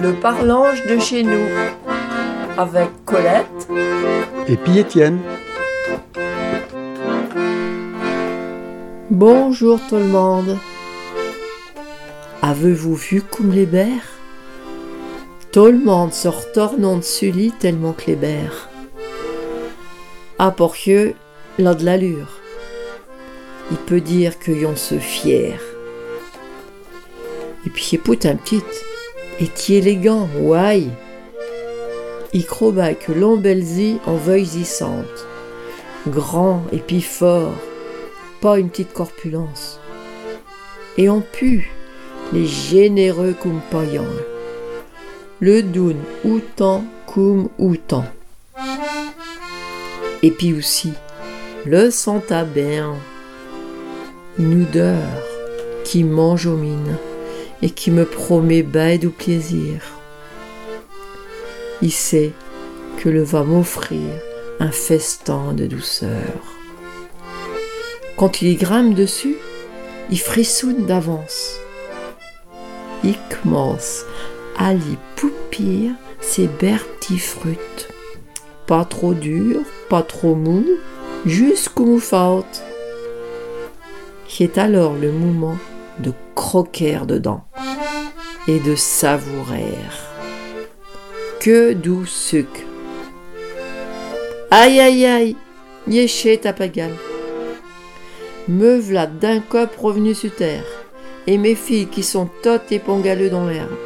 Le parlange de chez nous. Avec Colette. Et puis Étienne. Bonjour tout le monde. Avez-vous vu comme les bères Tout le monde se retourne dessus lit tellement que les bères. Ah, pour que, là de l'allure. Il peut dire que y'on se fier. Et puis, écoute un petit, et qui élégant, ouais. Il croba que l'ombelzy en veuillissante. Grand et puis fort, pas une petite corpulence. Et on pue, les généreux cum payan. Le doune outan cum outan. Et puis aussi, le bien, une odeur qui mange aux mines et qui me promet baide ou plaisir. Il sait que le va m'offrir un festin de douceur. Quand il y grimpe dessus, il frissonne d'avance. Il commence à y poupir ses bertis fruits. Pas trop dur, pas trop mou, comme faute. C'est alors le moment de croquer dedans et de savourer. Que doux sucre. Aïe aïe aïe, yéché tapagal. Me v'là d'un cop revenu sur terre, et mes filles qui sont totes et pongaleux dans l'herbe.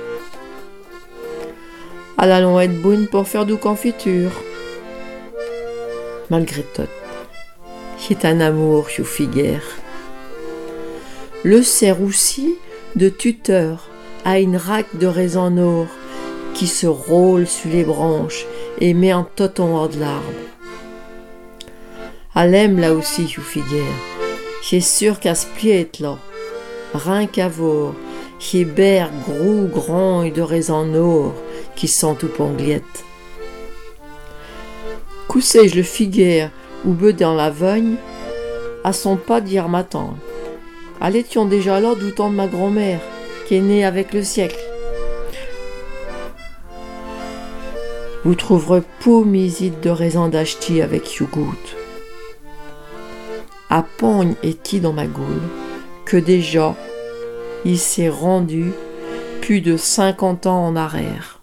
Allons être bonne pour faire du confiture. Malgré tout, c'est un amour, chou figuère. Le cerf aussi de tuteur à une raque de raisin or qui se rôle sur les branches et met un toton hors de l'arbre. Elle là aussi, you figure. C'est sûr qu'à ce pied là, rien qu'à voir, c'est ber gros grand et de raisin or qui sent tout pongliette. Coussais-je le figuière ou beu dans la vogne, à son pas d'hier matin. Allait-on déjà là du temps de ma grand-mère, qui est née avec le siècle Vous trouverez pomisite de raisin d'achti avec yougout. À pogne est dans ma goule, que déjà il s'est rendu plus de cinquante ans en arrière.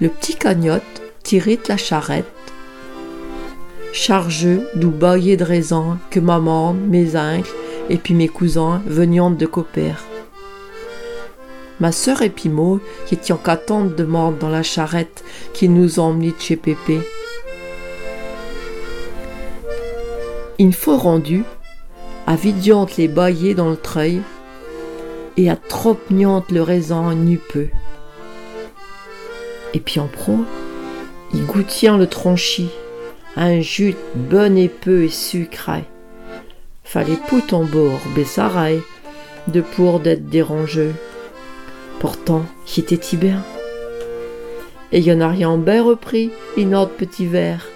Le petit cagnotte tirait la charrette chargeux d'où bailler de raisin que maman, mes oncles et puis mes cousins venions de copère. Ma sœur et Pimo, qui étions qu'attendre de mordre dans la charrette qui nous emmenait chez Pépé. Une fois rendu, à vidiante les bailler dans le treuil et à trop le raisin nu peu. Et puis en pro, il goûtient le tronchi un jus bon et peu et sucré. Fallait pout en bord, de pour d'être dérangeux. Pourtant, j'étais tibère. Et y en a rien bien repris, une autre petit verre.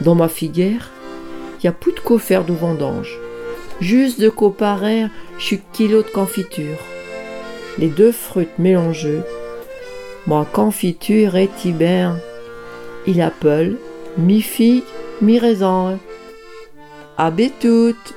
Dans ma figuère, y a plus de quoi faire de vendange. Juste de comparer je kilo de confiture. Les deux fruits mélangeux. Moi, confiture et tibère il appelle mi-figue, mi-raisin. À toutes